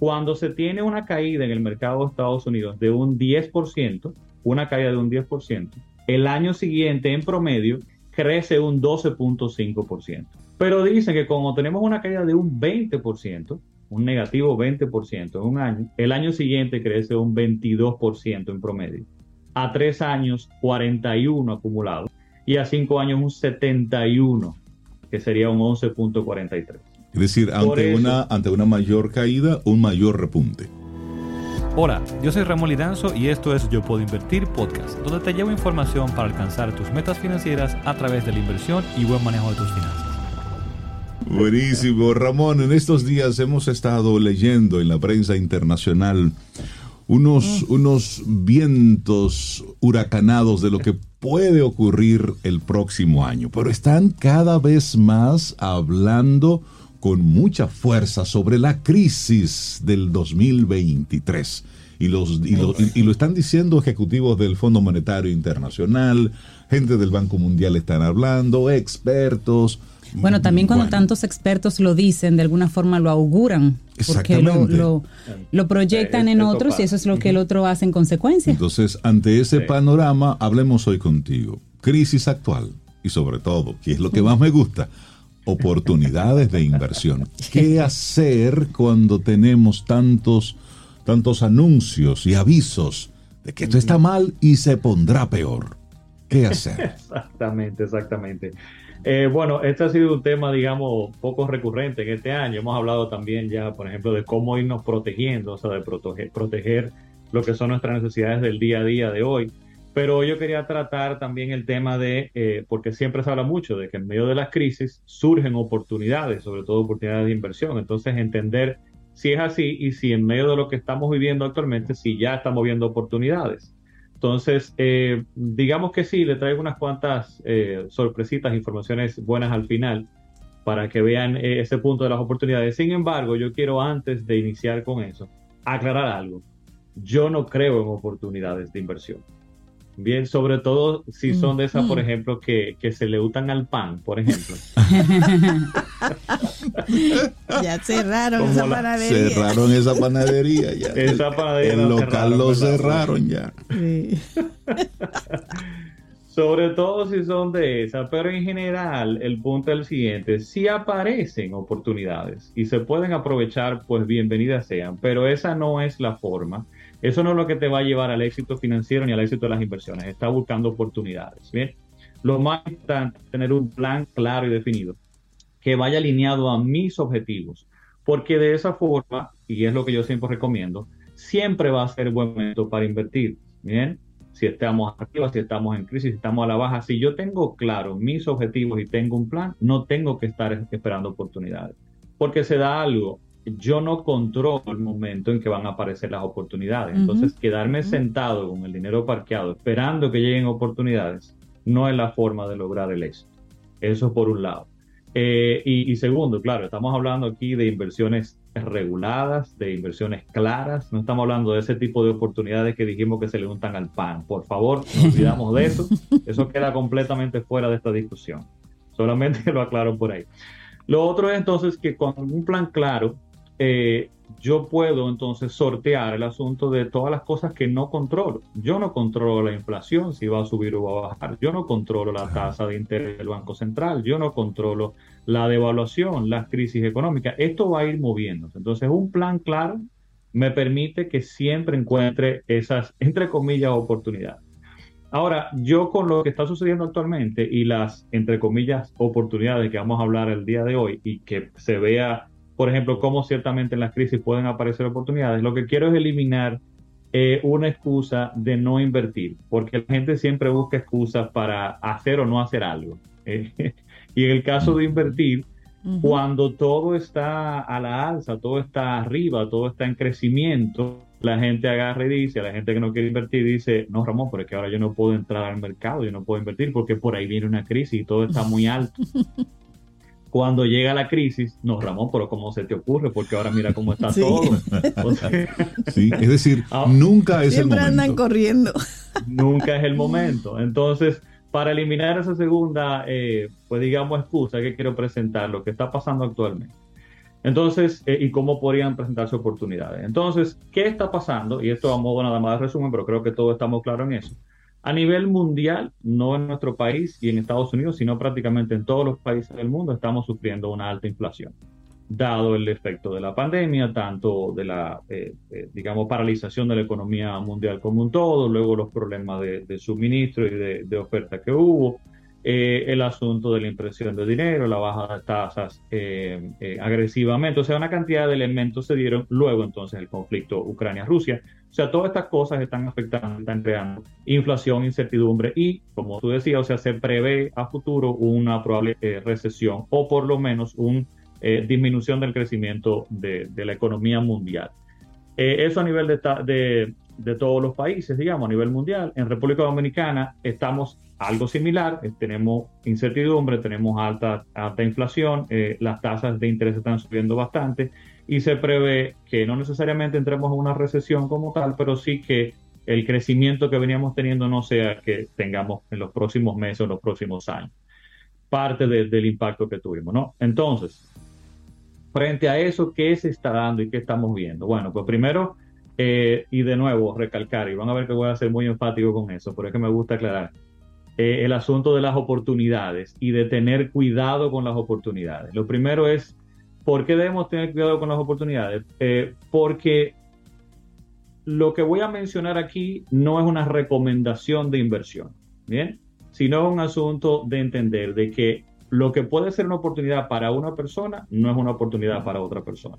Cuando se tiene una caída en el mercado de Estados Unidos de un 10%, una caída de un 10%, el año siguiente en promedio crece un 12.5%. Pero dicen que como tenemos una caída de un 20%, un negativo 20% en un año, el año siguiente crece un 22% en promedio. A tres años, 41 acumulado. Y a cinco años, un 71, que sería un 11.43. Es decir, ante, una, ante una mayor caída, un mayor repunte. Hola, yo soy Ramón Lidanzo y esto es Yo Puedo Invertir Podcast, donde te llevo información para alcanzar tus metas financieras a través de la inversión y buen manejo de tus finanzas. Buenísimo, Ramón. En estos días hemos estado leyendo en la prensa internacional unos, mm. unos vientos huracanados de lo que puede ocurrir el próximo año, pero están cada vez más hablando con mucha fuerza sobre la crisis del 2023. Y, los, y, lo, y, lo están diciendo ejecutivos del Fondo Monetario Internacional, gente del Banco Mundial están hablando, expertos. Bueno, también cuando tantos expertos lo dicen, de alguna forma lo auguran, porque lo, lo, proyectan en otros y eso es lo que el otro hace en consecuencia. Entonces, ante ese panorama, hablemos hoy contigo. Crisis actual y sobre todo, que es lo que más me gusta, oportunidades de inversión. ¿Qué hacer cuando tenemos tantos, tantos anuncios y avisos de que esto está mal y se pondrá peor? ¿Qué hacer? Exactamente, exactamente. Eh, bueno, este ha sido un tema, digamos, poco recurrente en este año. Hemos hablado también ya, por ejemplo, de cómo irnos protegiendo, o sea, de proteger, proteger lo que son nuestras necesidades del día a día de hoy. Pero yo quería tratar también el tema de, eh, porque siempre se habla mucho de que en medio de las crisis surgen oportunidades, sobre todo oportunidades de inversión. Entonces, entender si es así y si en medio de lo que estamos viviendo actualmente, si ya estamos viendo oportunidades. Entonces, eh, digamos que sí, le traigo unas cuantas eh, sorpresitas, informaciones buenas al final para que vean ese punto de las oportunidades. Sin embargo, yo quiero antes de iniciar con eso, aclarar algo. Yo no creo en oportunidades de inversión. Bien, sobre todo si son de esas, por ejemplo, que, se le utan al pan, por ejemplo. ya cerraron esa panadería. Cerraron esa panadería ya. Esa panadería El local lo cerraron ya. sobre todo si son de esas, pero en general el punto es el siguiente, si aparecen oportunidades y se pueden aprovechar, pues bienvenidas sean, pero esa no es la forma eso no es lo que te va a llevar al éxito financiero ni al éxito de las inversiones. Está buscando oportunidades. Bien, lo más importante es tener un plan claro y definido que vaya alineado a mis objetivos, porque de esa forma, y es lo que yo siempre recomiendo, siempre va a ser buen momento para invertir. Bien, si estamos arriba, si estamos en crisis, si estamos a la baja, si yo tengo claro mis objetivos y tengo un plan, no tengo que estar esperando oportunidades, porque se da algo yo no controlo el momento en que van a aparecer las oportunidades. Entonces, quedarme sentado con el dinero parqueado esperando que lleguen oportunidades no es la forma de lograr el éxito. Eso por un lado. Eh, y, segundo, claro, estamos hablando aquí de inversiones reguladas, de inversiones claras. No estamos hablando de ese tipo de oportunidades que dijimos que se le untan al pan. Por favor, no olvidamos de eso. Eso queda completamente fuera de esta discusión. Solamente lo aclaro por ahí. Lo otro es entonces que con un plan claro, eh, yo puedo entonces sortear el asunto de todas las cosas que no controlo. Yo no controlo la inflación, si va a subir o va a bajar. Yo no controlo la tasa de interés del Banco Central. Yo no controlo la devaluación, las crisis económicas. Esto va a ir moviéndose. Entonces, un plan claro me permite que siempre encuentre esas, entre comillas, oportunidades. Ahora, yo con lo que está sucediendo actualmente y las, entre comillas, oportunidades que vamos a hablar el día de hoy y que se vea por ejemplo, cómo ciertamente en las crisis pueden aparecer oportunidades. Lo que quiero es eliminar eh, una excusa de no invertir, porque la gente siempre busca excusas para hacer o no hacer algo. Eh, y en el caso de invertir, cuando todo está a la alza, todo está arriba, todo está en crecimiento, la gente agarra y dice, a la gente que no quiere invertir dice, no Ramón, pero es que ahora yo no puedo entrar al mercado, yo no puedo invertir porque por ahí viene una crisis y todo está muy alto. cuando llega la crisis, no, Ramón, pero ¿cómo se te ocurre? Porque ahora mira cómo está todo. sí, es decir, ah, nunca es el momento. Siempre andan corriendo. Nunca es el momento. Entonces, para eliminar esa segunda, eh, pues digamos, excusa que quiero presentar, lo que está pasando actualmente. Entonces, eh, y cómo podrían presentarse oportunidades. Entonces, ¿qué está pasando? Y esto a modo nada más de resumen, pero creo que todos estamos claros en eso. A nivel mundial, no en nuestro país y en Estados Unidos, sino prácticamente en todos los países del mundo, estamos sufriendo una alta inflación, dado el efecto de la pandemia, tanto de la, eh, eh, digamos, paralización de la economía mundial como un todo, luego los problemas de, suministro y de, de oferta que hubo, eh, el asunto de la impresión de dinero, la baja de tasas eh, eh, agresivamente, o sea, una cantidad de elementos se dieron luego entonces el conflicto Ucrania-Rusia. O sea, todas estas cosas están afectando, están creando inflación, incertidumbre y, como tú decías, o sea, se prevé a futuro una probable recesión o por lo menos una disminución del crecimiento de, la economía mundial. eso a nivel de, de todos los países, digamos, a nivel mundial. En República Dominicana estamos algo similar, eh, tenemos incertidumbre, tenemos alta, alta inflación, eh, las tasas de interés están subiendo bastante y se prevé que no necesariamente entremos en una recesión como tal, pero sí que el crecimiento que veníamos teniendo no sea que tengamos en los próximos meses o los próximos años. Parte del impacto que tuvimos, ¿no? Entonces, frente a eso, ¿qué se está dando y qué estamos viendo? Bueno, pues primero eh, y de nuevo, recalcar, y van a ver que voy a ser muy enfático con eso, pero es que me gusta aclarar, eh, el asunto de las oportunidades y de tener cuidado con las oportunidades. Lo primero es, ¿por qué debemos tener cuidado con las oportunidades? Eh, porque lo que voy a mencionar aquí no es una recomendación de inversión, ¿bien? Sino un asunto de entender de que lo que puede ser una oportunidad para una persona no es una oportunidad para otra persona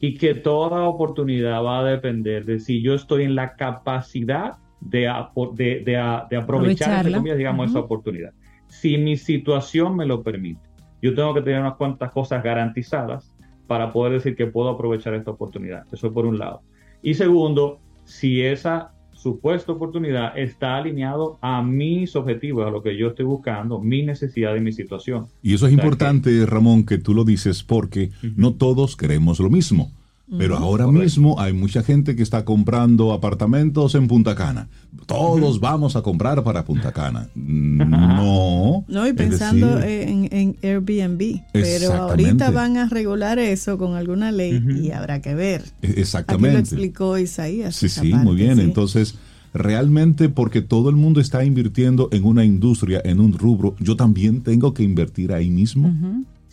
y que toda oportunidad va a depender de si yo estoy en la capacidad de, de, aprovechar, digamos, esa oportunidad. Si mi situación me lo permite, yo tengo que tener unas cuantas cosas garantizadas para poder decir que puedo aprovechar esta oportunidad. Eso por un lado. Y segundo, si esa supuesta oportunidad está alineado a mis objetivos, a lo que yo estoy buscando, mi necesidad y mi situación. Y eso es importante, Ramón, que tú lo dices porque no todos queremos lo mismo. Pero ahora mismo hay mucha gente que está comprando apartamentos en Punta Cana. Todos vamos a comprar para Punta Cana. No. No, y pensando en, Airbnb. Pero ahorita van a regular eso con alguna ley y habrá que ver. E, exactamente. Aquí lo explicó Isaías. Sí, sí, muy bien. Entonces, realmente porque todo el mundo está invirtiendo en una industria, en un rubro, yo también tengo que invertir ahí mismo.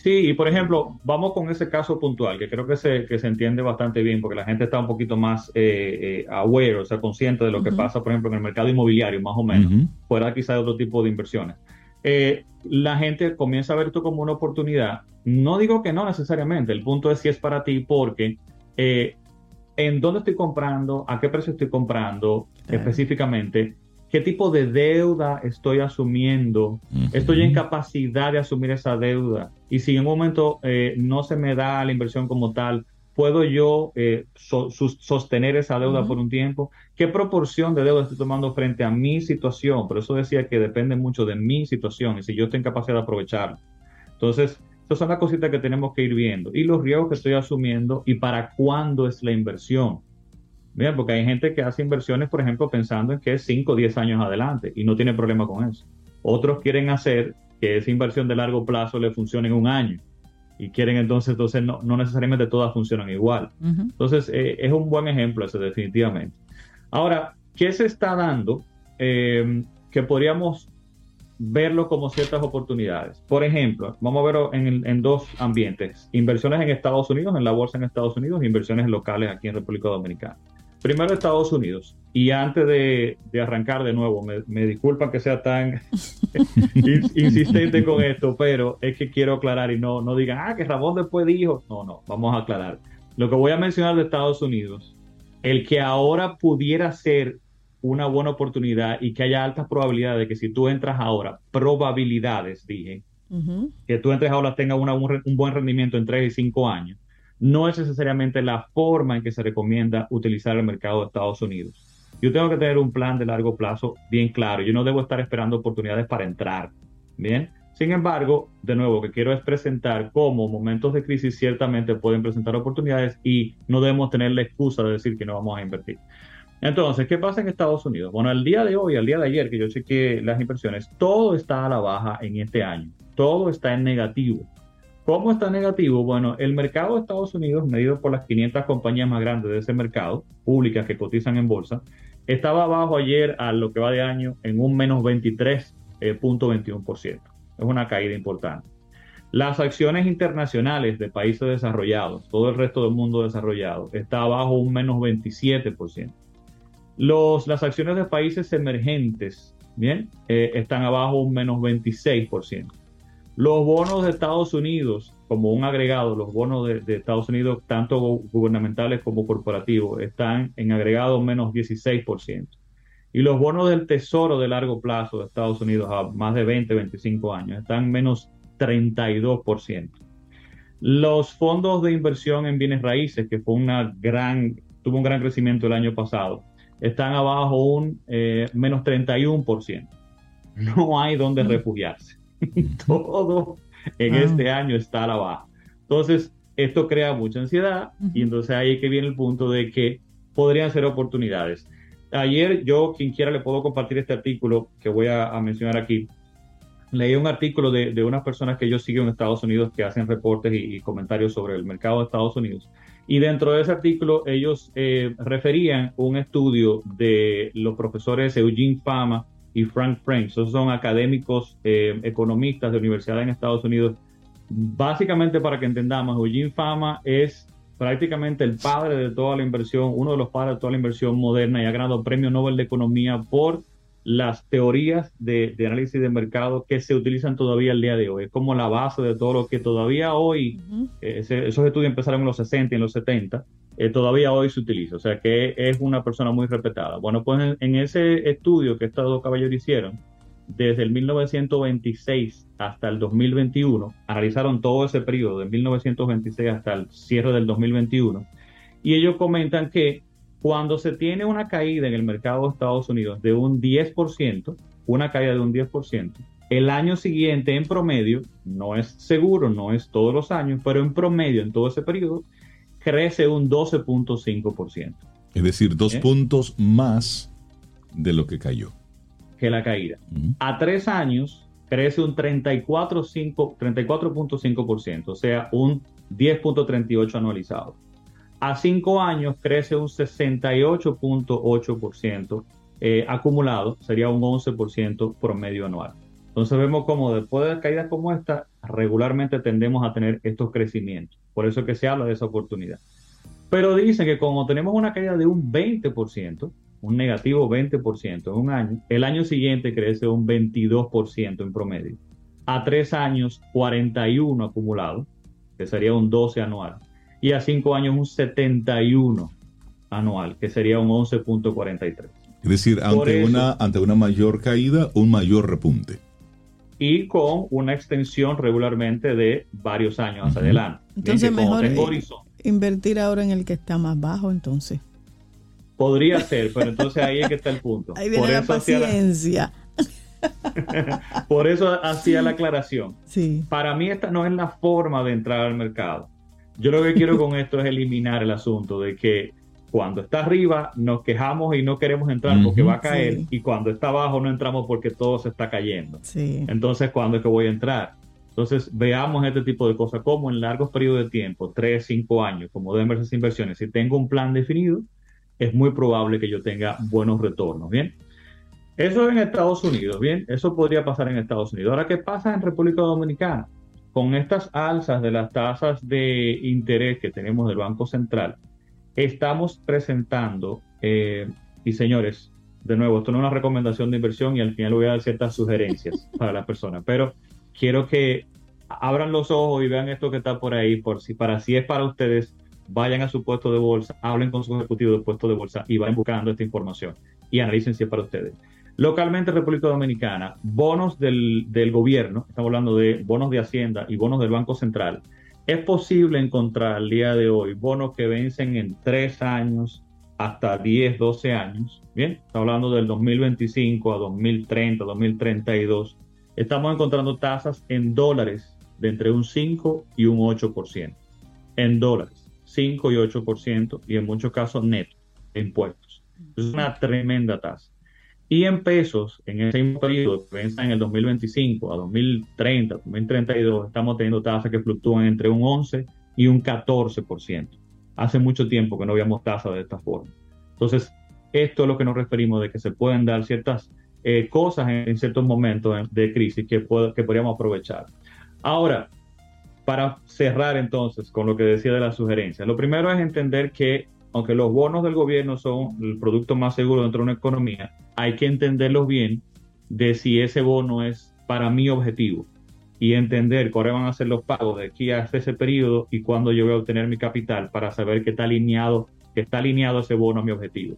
Sí, y por ejemplo, vamos con ese caso puntual, que creo que se, que se entiende bastante bien, porque la gente está un poquito más eh, eh aware, o sea, consciente de lo que pasa, por ejemplo, en el mercado inmobiliario, más o menos, fuera quizá de otro tipo de inversiones. Eh, la gente comienza a ver esto como una oportunidad. No digo que no necesariamente, el punto es si es para ti, porque eh, en dónde estoy comprando, a qué precio estoy comprando específicamente, qué tipo de deuda estoy asumiendo, estoy en capacidad de asumir esa deuda y si en un momento eh, no se me da la inversión como tal, ¿puedo yo eh, sostener esa deuda por un tiempo? ¿Qué proporción de deuda estoy tomando frente a mi situación? Por eso decía que depende mucho de mi situación y si yo tengo capacidad de aprovecharla. Entonces, esas son las cositas que tenemos que ir viendo y los riesgos que estoy asumiendo y para cuándo es la inversión. Mira, porque hay gente que hace inversiones, por ejemplo, pensando en que es 5 o 10 años adelante y no tiene problema con eso. Otros quieren hacer que esa inversión de largo plazo le funcione en un año y quieren entonces, entonces no, no necesariamente todas funcionan igual. Entonces, eh, es un buen ejemplo ese, definitivamente. Ahora, ¿qué se está dando eh, que podríamos verlo como ciertas oportunidades? Por ejemplo, vamos a verlo en, en, dos ambientes, inversiones en Estados Unidos, en la bolsa en Estados Unidos, inversiones locales aquí en República Dominicana. Primero Estados Unidos. Y antes de, arrancar de nuevo, me, disculpan que sea tan insistente con esto, pero es que quiero aclarar y no, no digan, ah, que Ramón después dijo. No, no, vamos a aclarar. Lo que voy a mencionar de Estados Unidos, el que ahora pudiera ser una buena oportunidad y que haya altas probabilidades de que si tú entras ahora, probabilidades, dije, que tú entres ahora tenga un, un buen rendimiento en 3 y 5 años no es necesariamente la forma en que se recomienda utilizar el mercado de Estados Unidos. Yo tengo que tener un plan de largo plazo bien claro. Yo no debo estar esperando oportunidades para entrar. Bien. Sin embargo, de nuevo, lo que quiero es presentar cómo momentos de crisis ciertamente pueden presentar oportunidades y no debemos tener la excusa de decir que no vamos a invertir. Entonces, ¿qué pasa en Estados Unidos? Bueno, al día de hoy, al día de ayer que yo chequeé las inversiones, todo está a la baja en este año. Todo está en negativo ¿Cómo está negativo? Bueno, el mercado de Estados Unidos, medido por las 500 compañías más grandes de ese mercado, públicas que cotizan en bolsa, estaba abajo ayer a lo que va de año en un menos 23.21%. Eh, es una caída importante. Las acciones internacionales de países desarrollados, todo el resto del mundo desarrollado, está abajo un menos 27%. Los, las acciones de países emergentes, bien, eh, están abajo un menos 26%. Los bonos de Estados Unidos, como un agregado, los bonos de, Estados Unidos, tanto gubernamentales como corporativos, están en agregado menos 16%. Y los bonos del Tesoro de largo plazo de Estados Unidos, a más de 20, 25 años, están menos 32%. Los fondos de inversión en bienes raíces, que fue una gran, tuvo un gran crecimiento el año pasado, están abajo un eh, menos 31%. No hay donde refugiarse. todo en ah. este año está a la baja. Entonces, esto crea mucha ansiedad y entonces ahí que viene el punto de que podrían ser oportunidades. Ayer yo, quien quiera, le puedo compartir este artículo que voy a, mencionar aquí. Leí un artículo de, de, unas personas que yo sigo en Estados Unidos que hacen reportes y, comentarios sobre el mercado de Estados Unidos. Y dentro de ese artículo ellos eh, referían un estudio de los profesores Eugene Fama y Frank Franks. Esos son académicos eh, economistas de universidad en Estados Unidos. Básicamente, para que entendamos, Eugene Fama es prácticamente el padre de toda la inversión, uno de los padres de toda la inversión moderna y ha ganado premio Nobel de Economía por las teorías de, análisis de mercado que se utilizan todavía el día de hoy. Es como la base de todo lo que todavía hoy, eh, esos estudios empezaron en los 60 y en los 70, eh, todavía hoy se utiliza. O sea que es una persona muy respetada. Bueno, pues en, ese estudio que estos dos caballeros hicieron, desde el 1926 hasta el 2021, analizaron todo ese periodo, de 1926 hasta el cierre del 2021, y ellos comentan que cuando se tiene una caída en el mercado de Estados Unidos de un 10%, una caída de un 10%, el año siguiente en promedio, no es seguro, no es todos los años, pero en promedio en todo ese periodo, crece un 12.5%. Es decir, dos ¿Eh? puntos más de lo que cayó. Que la caída. A tres años crece un 34.5%, o sea, un 10.38 anualizado. A cinco años crece un 68.8% eh, acumulado, sería un 11% promedio anual. Entonces vemos como después de caídas como esta, regularmente tendemos a tener estos crecimientos. Por eso es que se habla de esa oportunidad. Pero dicen que como tenemos una caída de un 20%, un negativo 20% en un año, el año siguiente crece un 22% en promedio. A tres años, 41 acumulado, que sería un 12 anual. Y a cinco años, un 71 anual, que sería un 11.43. Es decir, ante, una, ante una mayor caída, un mayor repunte y con una extensión regularmente de varios años hacia adelante. Entonces, mejor invertir ahora en el que está más bajo, entonces. Podría ser, pero entonces ahí es que está el punto. Ahí viene Por la paciencia. Por eso hacía la aclaración. Sí. Para mí esta no es la forma de entrar al mercado. Yo lo que quiero con esto es eliminar el asunto de que cuando está arriba nos quejamos y no queremos entrar porque va a caer y cuando está abajo no entramos porque todo se está cayendo. Entonces, ¿cuándo es que voy a entrar? Entonces, veamos este tipo de cosas, como en largos periodos de tiempo, 3, 5 años, como deben verse esas inversiones. Si tengo un plan definido, es muy probable que yo tenga buenos retornos, ¿bien? Eso en Estados Unidos, ¿bien? Eso podría pasar en Estados Unidos. Ahora, ¿qué pasa en República Dominicana? Con estas alzas de las tasas de interés que tenemos del Banco Central, estamos presentando, eh, y señores, de nuevo, esto no es una recomendación de inversión y al final voy a dar ciertas sugerencias para las personas, pero quiero que abran los ojos y vean esto que está por ahí, por si para si es para ustedes, vayan a su puesto de bolsa, hablen con su ejecutivo de puesto de bolsa y vayan buscando esta información y analicen si es para ustedes. Localmente, República Dominicana, bonos del, del gobierno, estamos hablando de bonos de Hacienda y bonos del Banco Central, es posible encontrar al día de hoy bonos que vencen en tres años hasta 10, 12 años. Bien, estamos hablando del 2025 a 2030, 2032. Estamos encontrando tasas en dólares de entre un 5 y un 8%. En dólares, 5 y 8% y en muchos casos neto, impuestos. Es una tremenda tasa. Y en pesos, en ese mismo periodo, que en el 2025 a 2030, 2032, estamos teniendo tasas que fluctúan entre un 11 y un 14%. Hace mucho tiempo que no habíamos tasas de esta forma. Entonces, esto es lo que nos referimos de que se pueden dar ciertas eh, cosas en, ciertos momentos de crisis que, que podríamos aprovechar. Ahora, para cerrar entonces con lo que decía de la sugerencia, lo primero es entender que aunque los bonos del gobierno son el producto más seguro dentro de una economía, hay que entenderlos bien de si ese bono es para mi objetivo y entender cuáles van a ser los pagos de aquí hasta ese periodo y cuándo yo voy a obtener mi capital para saber que está alineado, que está alineado ese bono a mi objetivo.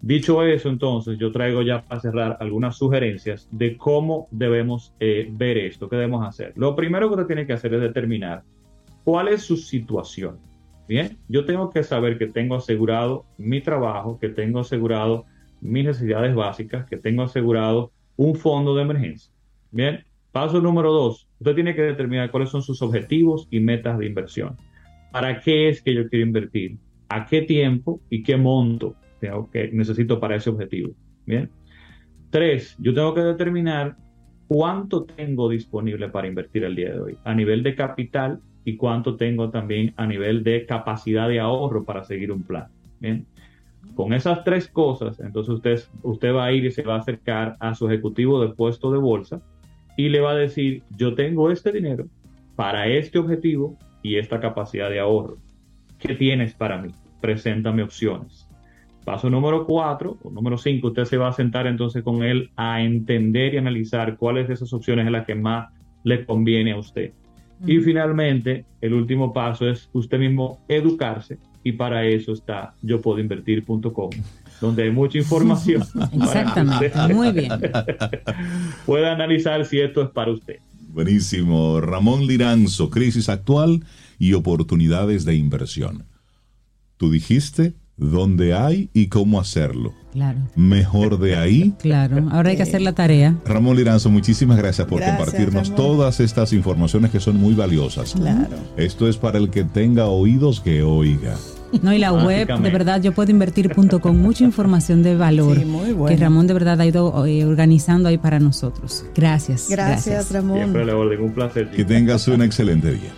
Dicho eso, entonces, yo traigo ya para cerrar algunas sugerencias de cómo debemos eh, ver esto, qué debemos hacer. Lo primero que usted tiene que hacer es determinar cuál es su situación. Bien, yo tengo que saber que tengo asegurado mi trabajo, que tengo asegurado mis necesidades básicas, que tengo asegurado un fondo de emergencia. Bien, paso número dos, usted tiene que determinar cuáles son sus objetivos y metas de inversión. ¿Para qué es que yo quiero invertir? ¿A qué tiempo y qué monto que necesito para ese objetivo? Bien. Tres, yo tengo que determinar cuánto tengo disponible para invertir el día de hoy a nivel de capital y cuánto tengo también a nivel de capacidad de ahorro para seguir un plan. Bien. Con esas tres cosas, entonces usted, usted va a ir y se va a acercar a su ejecutivo de puesto de bolsa y le va a decir, yo tengo este dinero para este objetivo y esta capacidad de ahorro. ¿Qué tienes para mí? Preséntame opciones. Paso número cuatro o número cinco, usted se va a sentar entonces con él a entender y analizar cuáles de esas opciones es la que más le conviene a usted. Y finalmente, el último paso es usted mismo educarse y para eso está yo puedo invertir.com, donde hay mucha información. Exactamente, muy bien. Puede analizar si esto es para usted. Buenísimo. Ramón Liranzo, crisis actual y oportunidades de inversión. Tú dijiste dónde hay y cómo hacerlo. Claro. Mejor de ahí. Claro, ahora hay que hacer la tarea. Ramón Liranzo, muchísimas gracias por compartirnos todas estas informaciones que son muy valiosas. Claro. Esto es para el que tenga oídos que oiga. No, y la web, de verdad, yo puedo invertir.com, mucha información de valor que Ramón de verdad ha ido eh, organizando ahí para nosotros. Gracias. Gracias, Ramón. Siempre le un placer. Que tengas un excelente día.